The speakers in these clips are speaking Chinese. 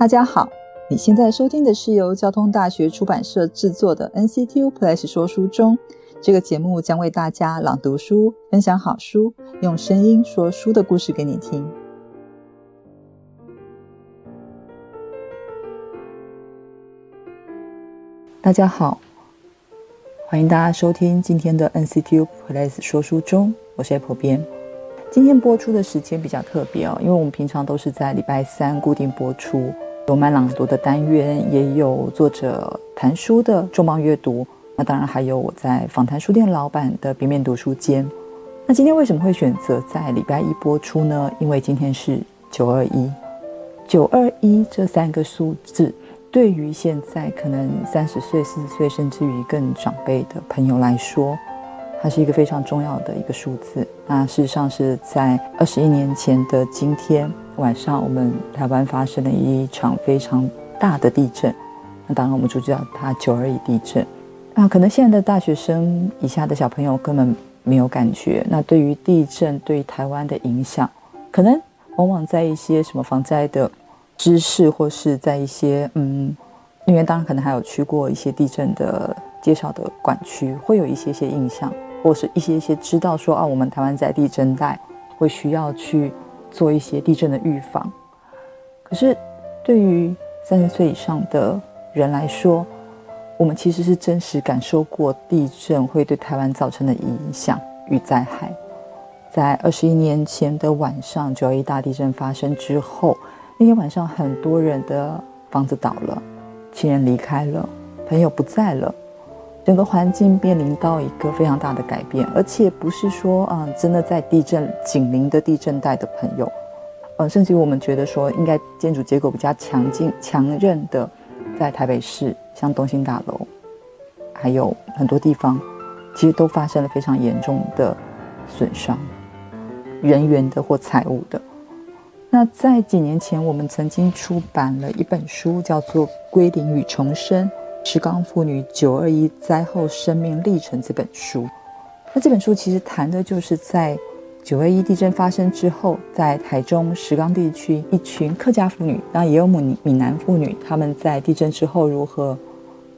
大家好，你现在收听的是由交通大学出版社制作的 NCTU Plus 说书中。这个节目将为大家朗读书，分享好书，用声音说书的故事给你听。大家好，欢迎大家收听今天的 NCTU Plus 说书中，我是 Apple 编。今天播出的时间比较特别哦，因为我们平常都是在礼拜三固定播出，有慢朗读的单元，也有作者谈书的重磅阅读。那当然还有我在访谈书店老板的平面读书间。那今天为什么会选择在礼拜一播出呢？因为今天是九二一，九二一这三个数字，对于现在可能三十岁、四十岁，甚至于更长辈的朋友来说，它是一个非常重要的一个数字。那事实上是在二十一年前的今天晚上，我们台湾发生了一场非常大的地震。那当然我们就叫它九二一地震。啊，可能现在的大学生以下的小朋友根本没有感觉。那对于地震对台湾的影响，可能往往在一些什么防灾的知识，或是在一些嗯，因为当然可能还有去过一些地震的介绍的管区，会有一些些印象，或是一些一些知道说啊，我们台湾在地震带会需要去做一些地震的预防。可是对于三十岁以上的人来说，我们其实是真实感受过地震会对台湾造成的影响与灾害。在二十一年前的晚上，九一大地震发生之后，那天晚上很多人的房子倒了，亲人离开了，朋友不在了，整个环境面临到一个非常大的改变。而且不是说啊，真的在地震紧邻的地震带的朋友，呃，甚至于我们觉得说应该建筑结构比较强劲、强韧的，在台北市。像东兴大楼，还有很多地方，其实都发生了非常严重的损伤，人员的或财物的。那在几年前，我们曾经出版了一本书，叫做《归零与重生：石冈妇女九二一灾后生命历程》这本书。那这本书其实谈的就是在九二一地震发生之后，在台中石冈地区，一群客家妇女，那也有闽闽南妇女，他们在地震之后如何。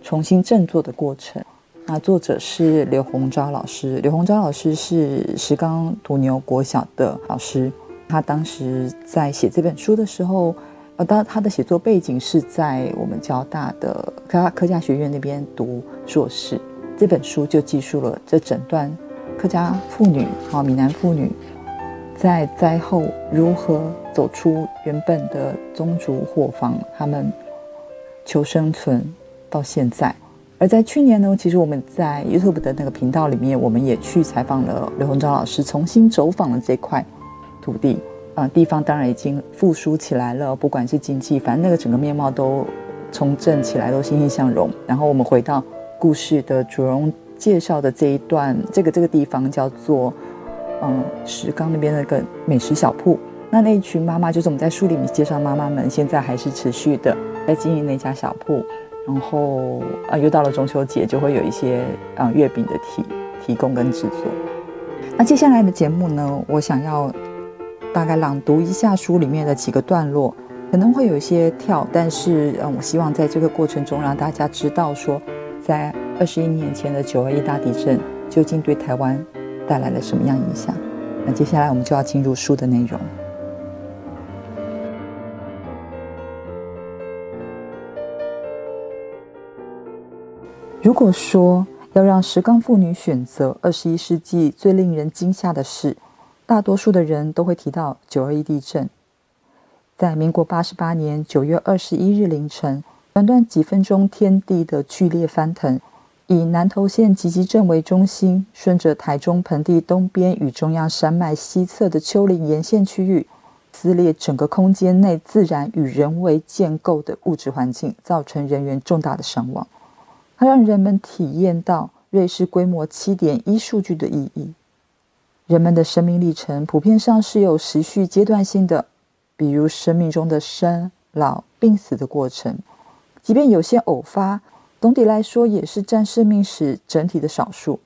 重新振作的过程。那作者是刘洪昭老师。刘洪昭老师是石冈土牛国小的老师。他当时在写这本书的时候，呃，当他的写作背景是在我们交大的科家科家学院那边读硕士。这本书就记述了这整段客家妇女啊，闽南妇女在灾后如何走出原本的宗族伙房，他们求生存。到现在，而在去年呢，其实我们在 YouTube 的那个频道里面，我们也去采访了刘洪昭老师，重新走访了这块土地啊，地方当然已经复苏起来了，不管是经济，反正那个整个面貌都重振起来，都欣欣向荣。然后我们回到故事的主人介绍的这一段，这个这个地方叫做嗯石冈那边那个美食小铺，那那一群妈妈就是我们在书里面介绍妈妈们，现在还是持续的在经营那家小铺。然后啊，又到了中秋节，就会有一些啊月饼的提提供跟制作。那接下来的节目呢，我想要大概朗读一下书里面的几个段落，可能会有一些跳，但是嗯，我希望在这个过程中让大家知道说，在二十一年前的九二一大地震究竟对台湾带来了什么样影响。那接下来我们就要进入书的内容。如果说要让石冈妇女选择二十一世纪最令人惊吓的事，大多数的人都会提到九二一地震。在民国八十八年九月二十一日凌晨，短短几分钟，天地的剧烈翻腾，以南投县集集镇为中心，顺着台中盆地东边与中央山脉西侧的丘陵沿线区域，撕裂整个空间内自然与人为建构的物质环境，造成人员重大的伤亡。它让人们体验到瑞士规模七点一数据的意义。人们的生命历程普遍上是有时序阶段性的，比如生命中的生老病死的过程，即便有些偶发，总体来说也是占生命史整体的少数。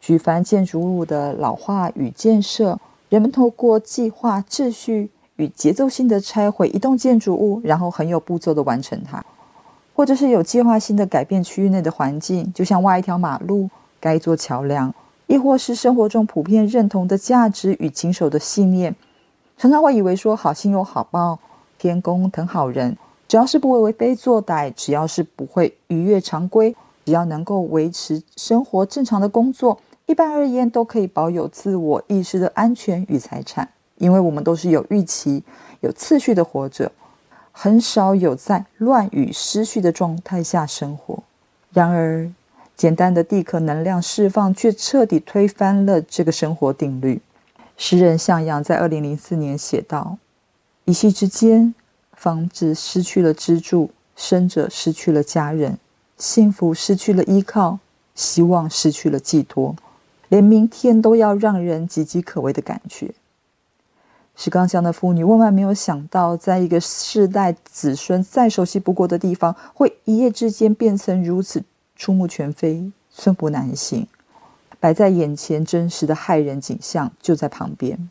举凡建筑物的老化与建设，人们透过计划、秩序与节奏性的拆毁一栋建筑物，然后很有步骤的完成它，或者是有计划性的改变区域内的环境，就像挖一条马路、盖一座桥梁，亦或是生活中普遍认同的价值与谨守的信念。常常会以为说好心有好报，天公疼好人，只要是不为非作歹，只要是不会逾越常规，只要能够维持生活正常的工作。一般而言，都可以保有自我意识的安全与财产，因为我们都是有预期、有次序的活着，很少有在乱与失序的状态下生活。然而，简单的地壳能量释放却彻底推翻了这个生活定律。诗人向阳在二零零四年写道：“一夕之间，房子失去了支柱，生者失去了家人，幸福失去了依靠，希望失去了寄托。”连明天都要让人岌岌可危的感觉。石冈乡的妇女万万没有想到，在一个世代子孙再熟悉不过的地方，会一夜之间变成如此触目全非、寸步难行。摆在眼前真实的骇人景象就在旁边，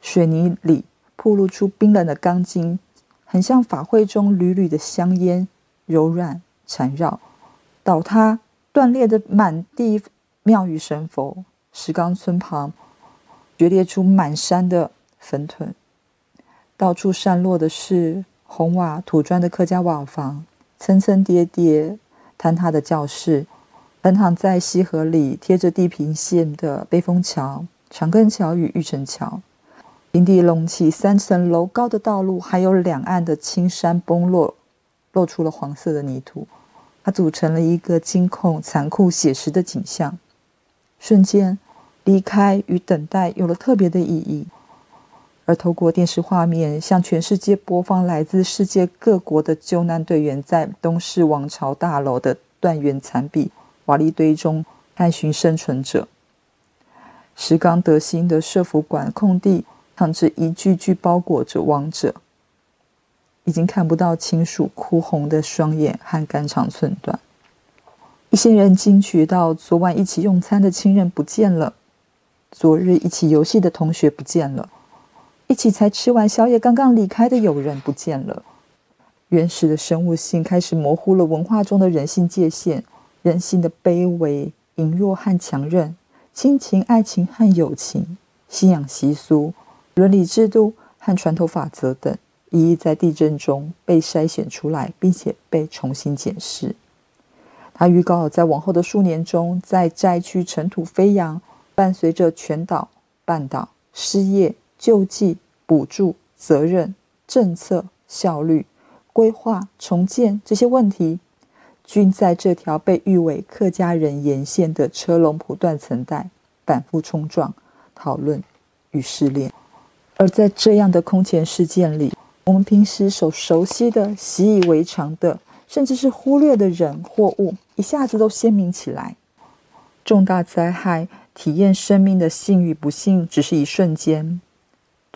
水泥里暴露出冰冷的钢筋，很像法会中缕缕的香烟，柔软缠绕。倒塌断裂的满地庙宇神佛。石冈村旁决裂出满山的坟屯，到处散落的是红瓦土砖的客家瓦房，层层叠叠坍塌的教室，横躺在溪河里贴着地平线的背风桥、长庚桥与玉城桥，平地隆起三层楼高的道路，还有两岸的青山崩落，露出了黄色的泥土，它组成了一个惊恐、残酷、写实的景象，瞬间。离开与等待有了特别的意义，而透过电视画面向全世界播放来自世界各国的救难队员在东市王朝大楼的断垣残壁、瓦砾堆中探寻生存者。石冈德兴的社福馆空地躺着一具具包裹着亡者，已经看不到亲属哭红的双眼和肝肠寸断。一些人惊觉到昨晚一起用餐的亲人不见了。昨日一起游戏的同学不见了，一起才吃完宵夜刚刚离开的友人不见了。原始的生物性开始模糊了文化中的人性界限，人性的卑微、隐弱和强韧，亲情、爱情和友情，信仰习俗、伦理制度和传统法则等，一一在地震中被筛选出来，并且被重新检视。他预告，在往后的数年中，在灾区尘土飞扬。伴随着全岛、半岛失业、救济、补助、责任、政策、效率、规划、重建这些问题，均在这条被誉为客家人沿线的车龙不断层带反复冲撞、讨论与试炼。而在这样的空前事件里，我们平时所熟悉的、习以为常的，甚至是忽略的人或物，一下子都鲜明起来。重大灾害。体验生命的幸与不幸，只是一瞬间。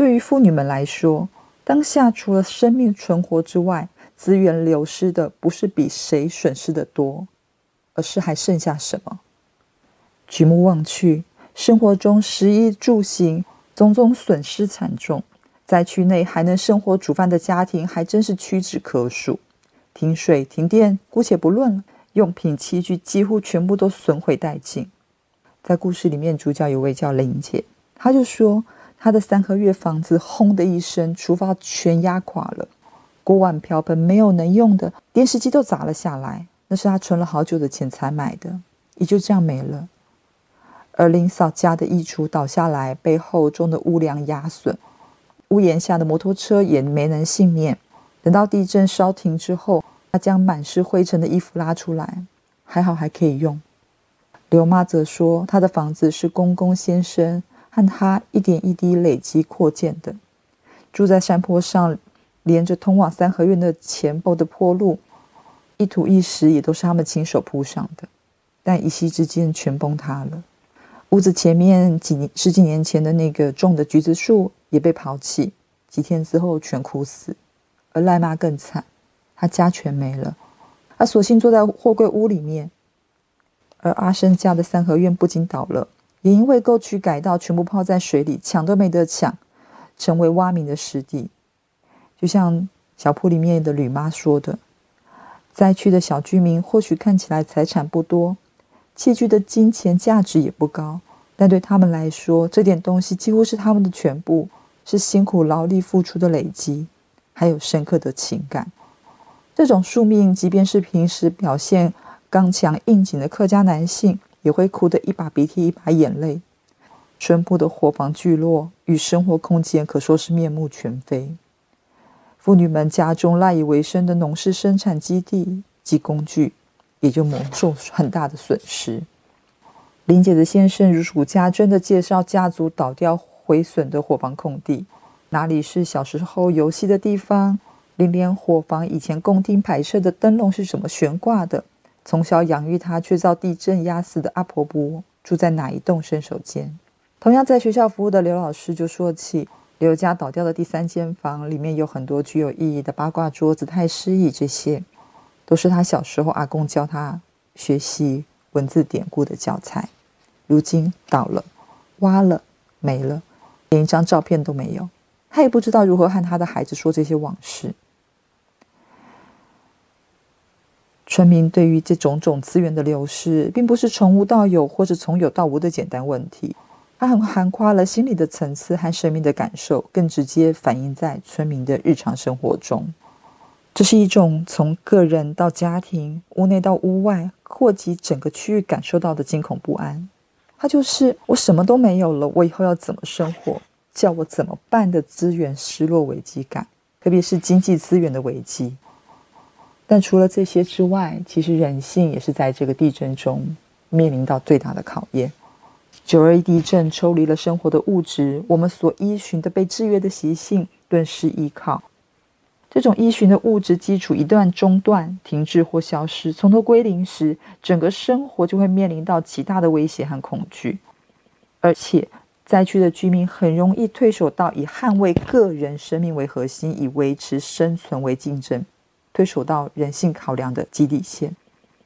对于妇女们来说，当下除了生命存活之外，资源流失的不是比谁损失的多，而是还剩下什么？举目望去，生活中食衣住行种种损失惨重，在区内还能生活煮饭的家庭还真是屈指可数。停水停电，姑且不论，用品器具几乎全部都损毁殆尽。在故事里面，主角有位叫林姐，她就说他的三合院房子轰的一声，厨房全压垮了，锅碗瓢盆没有能用的，电视机都砸了下来，那是他存了好久的钱才买的，也就这样没了。而林嫂家的衣橱倒下来，被厚重的屋梁压损，屋檐下的摩托车也没能幸免。等到地震稍停之后，她将满是灰尘的衣服拉出来，还好还可以用。刘妈则说：“她的房子是公公先生和他一点一滴累积扩建的，住在山坡上，连着通往三合院的前坡的坡路，一土一石也都是他们亲手铺上的。但一夕之间全崩塌了。屋子前面几十几年前的那个种的橘子树也被抛弃，几天之后全枯死。而赖妈更惨，她家全没了，她索性坐在货柜屋里面。”而阿生家的三合院不仅倒了，也因为沟渠改道，全部泡在水里，抢都没得抢，成为挖民的湿地。就像小铺里面的吕妈说的，灾区的小居民或许看起来财产不多，器具的金钱价值也不高，但对他们来说，这点东西几乎是他们的全部，是辛苦劳力付出的累积，还有深刻的情感。这种宿命，即便是平时表现刚强硬颈的客家男性，也会哭得一把鼻涕一把眼泪。淳朴的伙房聚落与生活空间可说是面目全非。妇女们家中赖以为生的农事生产基地及工具，也就蒙受很大的损失。林姐的先生如数家珍地介绍家族倒掉毁损的伙房空地，哪里是小时候游戏的地方？连连伙房以前供厅摆设的灯笼是怎么悬挂的？从小养育他却遭地震压死的阿婆婆住在哪一栋伸手间？同样在学校服务的刘老师就说起刘家倒掉的第三间房，里面有很多具有意义的八卦桌子、太师椅，这些都是他小时候阿公教他学习文字典故的教材。如今倒了，挖了，没了，连一张照片都没有。他也不知道如何和他的孩子说这些往事。村民对于这种种资源的流失，并不是从无到有，或是从有到无的简单问题，它很涵跨了心理的层次和生命的感受，更直接反映在村民的日常生活中。这是一种从个人到家庭、屋内到屋外，扩及整个区域感受到的惊恐不安。它就是我什么都没有了，我以后要怎么生活？叫我怎么办的资源失落危机感，特别是经济资源的危机。但除了这些之外，其实人性也是在这个地震中面临到最大的考验。九二一地震抽离了生活的物质，我们所依循的被制约的习性顿时依靠。这种依循的物质基础一旦中断、停滞或消失，从头归零时，整个生活就会面临到极大的威胁和恐惧。而且，灾区的居民很容易退守到以捍卫个人生命为核心，以维持生存为竞争。推手到人性考量的基底线，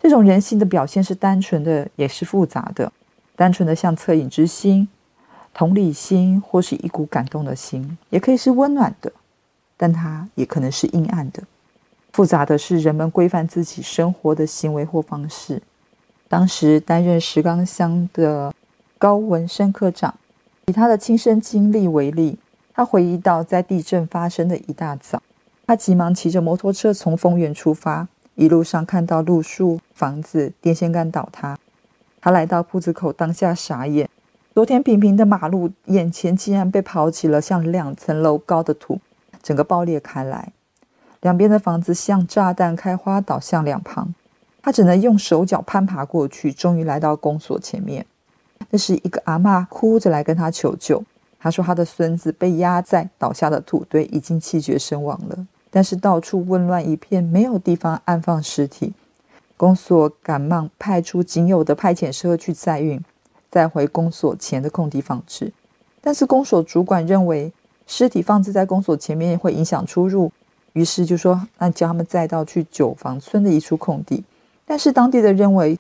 这种人性的表现是单纯的，也是复杂的。单纯的像恻隐之心、同理心，或是一股感动的心，也可以是温暖的，但它也可能是阴暗的。复杂的是人们规范自己生活的行为或方式。当时担任石冈乡的高文生科长，以他的亲身经历为例，他回忆到在地震发生的一大早。他急忙骑着摩托车从丰原出发，一路上看到路树、房子、电线杆倒塌。他来到铺子口，当下傻眼：昨天平平的马路，眼前竟然被刨起了像两层楼高的土，整个爆裂开来，两边的房子像炸弹开花，倒向两旁。他只能用手脚攀爬过去，终于来到公所前面。那是一个阿妈哭着来跟他求救。他说他的孙子被压在倒下的土堆，已经气绝身亡了。但是到处混乱一片，没有地方安放尸体。公所赶忙派出仅有的派遣车去载运，再回公所前的空地放置。但是公所主管认为尸体放置在公所前面会影响出入，于是就说那叫他们载到去九房村的一处空地。但是当地的认为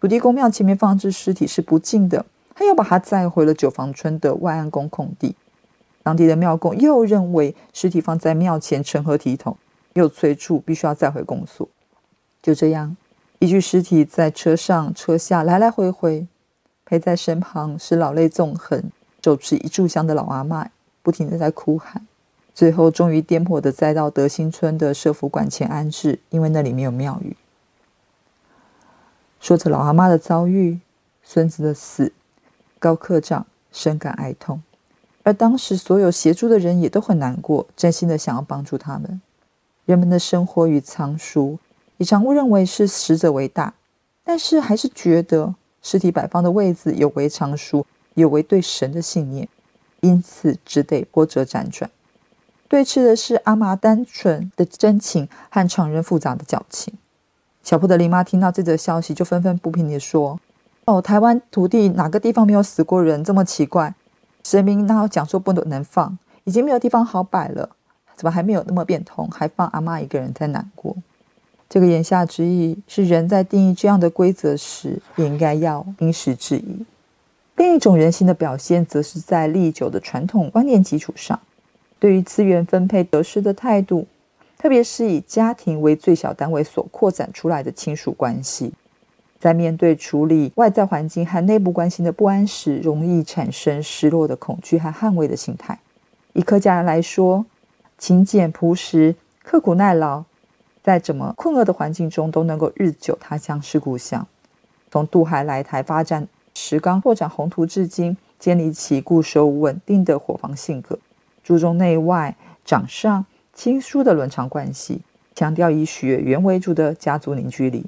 土地公庙前面放置尸体是不敬的，他又把他载回了九房村的万安宫空地。当地的庙公又认为尸体放在庙前成何体统，又催促必须要再回公所。就这样，一具尸体在车上车下来来回回，陪在身旁是老泪纵横、手持一炷香的老阿妈，不停的在哭喊。最后终于颠簸的载到德兴村的社福馆前安置，因为那里没有庙宇。说着老阿妈的遭遇，孙子的死，高科长深感哀痛。而当时，所有协助的人也都很难过，真心的想要帮助他们。人们的生活与藏书，以常误认为是死者为大，但是还是觉得尸体摆放的位置有违常书，有违对神的信念，因此只得波折辗转。对峙的是阿妈单纯的真情和常人复杂的矫情。小铺的林妈听到这则消息，就愤愤不平地说：“哦，台湾土地哪个地方没有死过人？这么奇怪。”神明哪有讲说不能放？已经没有地方好摆了，怎么还没有那么变通？还放阿妈一个人在难过？这个言下之意是，人在定义这样的规则时，也应该要因时制宜。另一种人性的表现，则是在历久的传统观念基础上，对于资源分配得失的态度，特别是以家庭为最小单位所扩展出来的亲属关系，在面对处理外在环境和内部关系的不安时，容易产生失落的恐惧和捍卫的心态。以客家人来说，勤俭朴实、刻苦耐劳，在怎么困厄的环境中都能够日久他乡是故乡。从渡海来台发展石冈拓展宏图至今，建立起固守稳定的伙房性格，注重内外长上亲疏的伦常关系，强调以血缘为主的家族凝聚力。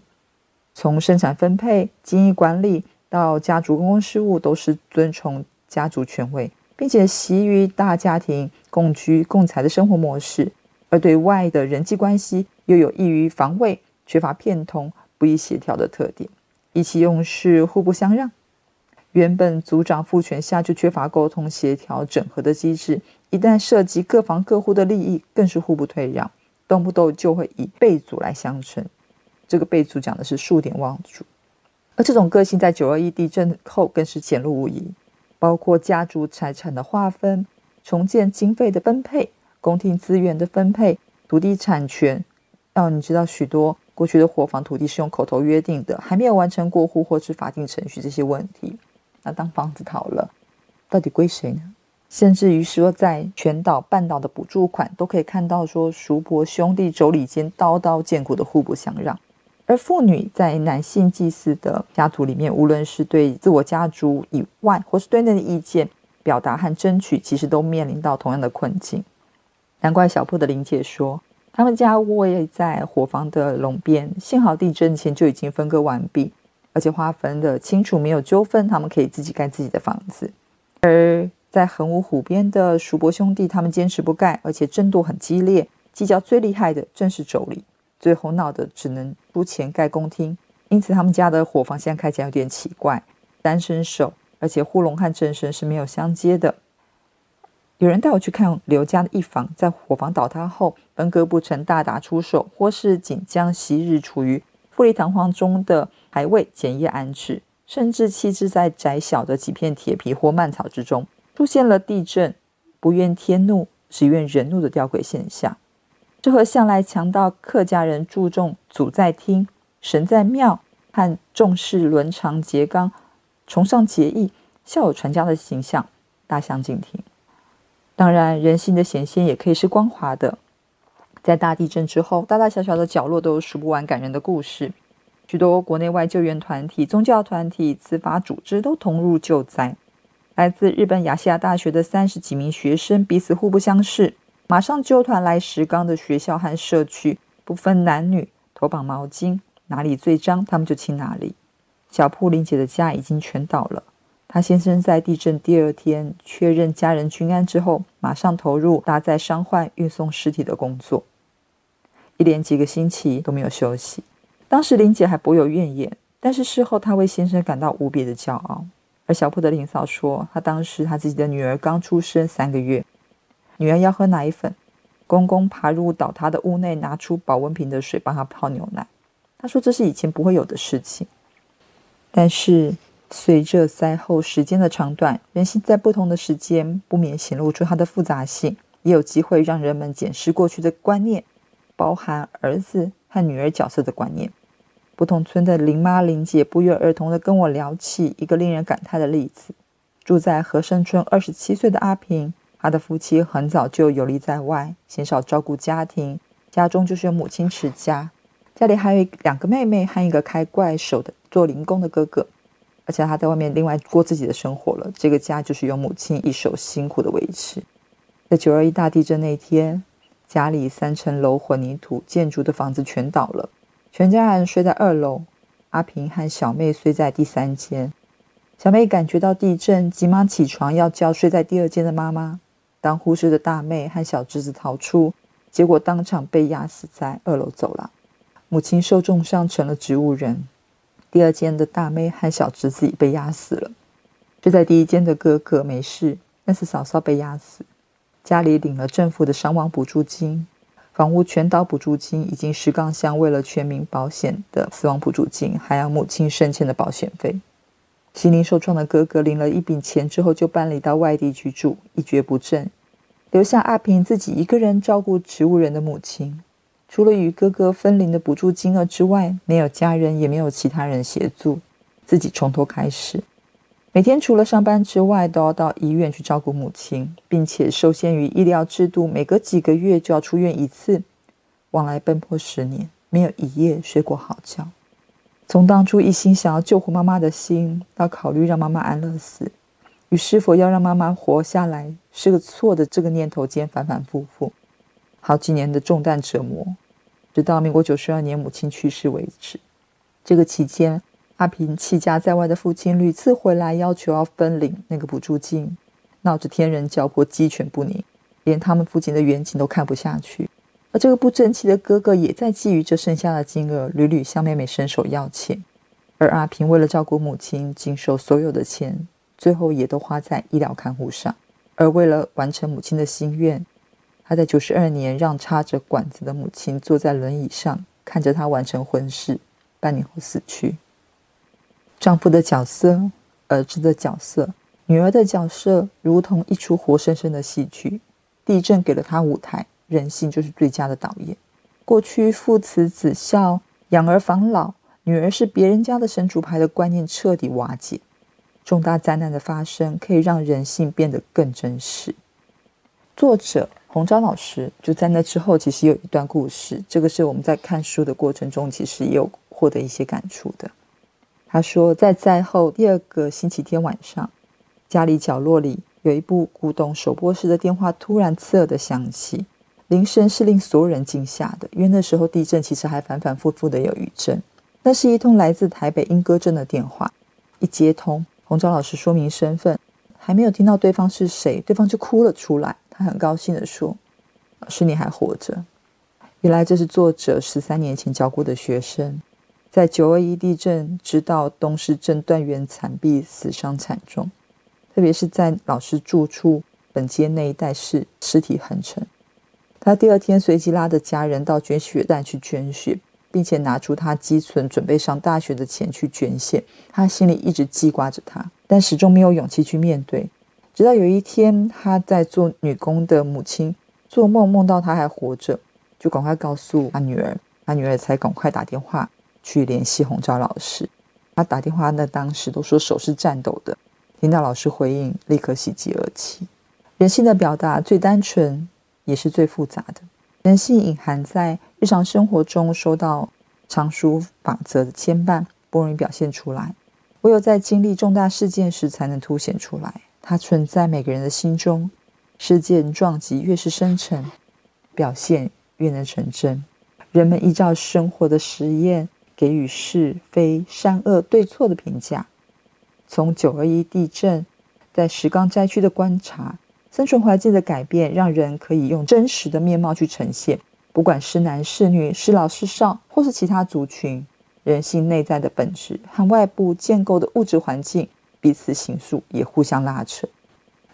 从生产分配、经营管理到家族公共事务，都是遵从家族权威。并且习于大家庭共居共财的生活模式，而对外的人际关系又有易于防卫、缺乏变通、不易协调的特点，意气用事、互不相让。原本族长父权下就缺乏沟通、协调、整合的机制，一旦涉及各房各户的利益，更是互不退让，动不动就会以辈族来相称。这个辈族讲的是数典望族，而这种个性在九二一地震后更是显露无遗。包括家族财产的划分、重建经费的分配、公听资源的分配、土地产权。哦，你知道许多过去的伙房土地是用口头约定的，还没有完成过户或是法定程序这些问题。那当房子逃了，到底归谁呢？甚至于说，在全岛半岛的补助款，都可以看到说，叔伯兄弟妯娌间刀刀见骨的互不相让。而妇女在男性祭祀的家族里面，无论是对自我家族以外，或是对内的意见表达和争取，其实都面临到同样的困境。难怪小铺的林姐说，他们家位在火房的龙边，幸好地震前就已经分割完毕，而且划分的清楚，没有纠纷，他们可以自己盖自己的房子。而在横武湖边的叔伯兄弟，他们坚持不盖，而且争夺很激烈，计较最厉害的正是妯娌。最后闹得只能出钱盖公厅，因此他们家的伙房现在看起来有点奇怪，单身手，而且护龙和正身是没有相接的。有人带我去看刘家的一房，在伙房倒塌后分割不成，大打出手，或是仅将昔日处于富丽堂皇中的牌位简易安置，甚至弃置在窄小的几片铁皮或蔓草之中，出现了地震不怨天怒，只怨人怒的吊诡现象。这和向来强调客家人注重祖在厅、神在庙和重视伦常节纲、崇尚节义、孝有传家的形象大相径庭。当然，人性的显现也可以是光滑的。在大地震之后，大大小小的角落都有数不完感人的故事。许多国内外救援团体、宗教团体、司法组织都同入救灾。来自日本亚细亚大学的三十几名学生彼此互不相识。马上揪团来石冈的学校和社区，不分男女，头绑毛巾，哪里最脏，他们就亲哪里。小铺林姐的家已经全倒了，她先生在地震第二天确认家人均安之后，马上投入搭载伤患、运送尸体的工作，一连几个星期都没有休息。当时林姐还颇有怨言，但是事后她为先生感到无比的骄傲。而小铺的林嫂说，她当时她自己的女儿刚出生三个月。女儿要喝奶粉，公公爬入倒塌的屋内，拿出保温瓶的水帮她泡牛奶。他说这是以前不会有的事情。但是随着灾后时间的长短，人性在不同的时间不免显露出它的复杂性，也有机会让人们检视过去的观念，包含儿子和女儿角色的观念。不同村的林妈林姐不约而同地跟我聊起一个令人感叹的例子：住在和生村二十七岁的阿平。他的夫妻很早就游离在外，鲜少照顾家庭，家中就是由母亲持家。家里还有两个妹妹和一个开怪手的做零工的哥哥，而且他在外面另外过自己的生活了。这个家就是由母亲一手辛苦的维持。在九二一大地震那天，家里三层楼混凝土建筑的房子全倒了，全家人睡在二楼，阿平和小妹睡在第三间。小妹感觉到地震，急忙起床要叫睡在第二间的妈妈。当护士的大妹和小侄子逃出，结果当场被压死在二楼走廊。母亲受重伤，成了植物人。第二间的大妹和小侄子已被压死了。就在第一间的哥哥没事，但是嫂嫂被压死。家里领了政府的伤亡补助金，房屋全倒补助金已经石冈乡为了全民保险的死亡补助金，还要母亲生前的保险费。心灵受创的哥哥领了一笔钱之后，就搬离到外地居住，一蹶不振。留下阿平自己一个人照顾植物人的母亲。除了与哥哥分离的补助金额之外，没有家人，也没有其他人协助，自己从头开始。每天除了上班之外，都要到医院去照顾母亲，并且受限于医疗制度，每隔几个月就要出院一次，往来奔波十年，没有一夜睡过好觉。从当初一心想要救活妈妈的心，到考虑让妈妈安乐死，与是否要让妈妈活下来是个错的这个念头间反反复复，好几年的重担折磨。直到民国九十二年母亲去世为止，这个期间，阿平弃家在外的父亲屡次回来要求要分领那个补助金，闹着天人交迫、鸡犬不宁，连他们父亲的远景都看不下去。而这个不争气的哥哥也在觊觎这剩下的金额，屡屡向妹妹伸手要钱。而阿平为了照顾母亲，经手所有的钱，最后也都花在医疗看护上。而为了完成母亲的心愿。他在九十二年让插着管子的母亲坐在轮椅上，看着他完成婚事，半年后死去。丈夫的角色、儿子的角色、女儿的角色，如同一出活生生的戏剧。地震给了他舞台，人性就是最佳的导演。过去父慈子孝、养儿防老、女儿是别人家的神主牌的观念彻底瓦解。重大灾难的发生，可以让人性变得更真实。作者。洪昭老师就在那之后，其实有一段故事，这个是我们在看书的过程中，其实也有获得一些感触的。他说，在灾后第二个星期天晚上，家里角落里有一部古董手拨式的电话突然刺耳的响起，铃声是令所有人惊吓的，因为那时候地震其实还反反复复的有余震。那是一通来自台北莺歌镇的电话，一接通，洪昭老师说明身份，还没有听到对方是谁，对方就哭了出来。他很高兴地说：“老师，你还活着。原来这是作者十三年前教过的学生，在九二一地震知道东势镇断垣残壁，死伤惨重。特别是在老师住处本街那一带，是尸体横陈。他第二天随即拉着家人到捐血站去捐血，并且拿出他积存准备上大学的钱去捐献。他心里一直记挂着他，但始终没有勇气去面对。”直到有一天，他在做女工的母亲做梦，梦到他还活着，就赶快告诉他女儿，他女儿才赶快打电话去联系洪昭老师。他打电话那当时都说手是颤抖的，听到老师回应，立刻喜极而泣。人性的表达最单纯，也是最复杂的。人性隐含在日常生活中，受到常数法则的牵绊，不容易表现出来，唯有在经历重大事件时，才能凸显出来。它存在每个人的心中，事件撞击越是深沉，表现越能成真。人们依照生活的实验，给予是非善恶对错的评价。从九二一地震，在石冈灾区的观察，生存环境的改变，让人可以用真实的面貌去呈现。不管是男是女，是老是少，或是其他族群，人性内在的本质和外部建构的物质环境。彼此形塑，也互相拉扯。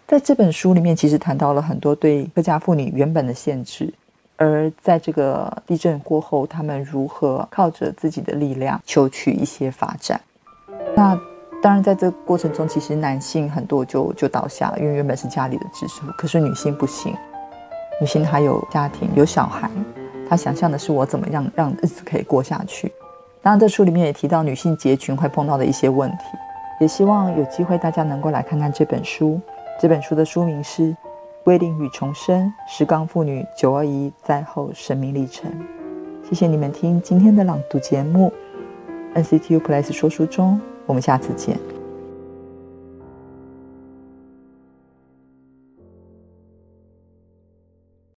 在这本书里面，其实谈到了很多对客家妇女原本的限制，而在这个地震过后，他们如何靠着自己的力量求取一些发展。那当然，在这个过程中，其实男性很多就就倒下了，因为原本是家里的支柱，可是女性不行，女性她有家庭有小孩，她想象的是我怎么样让日子可以过下去。当然，这书里面也提到女性结群会碰到的一些问题。也希望有机会大家能够来看看这本书。这本书的书名是《归零与重生：石冈妇女九二一灾后生命历程》。谢谢你们听今天的朗读节目，NCTU Plus 说书中，我们下次见。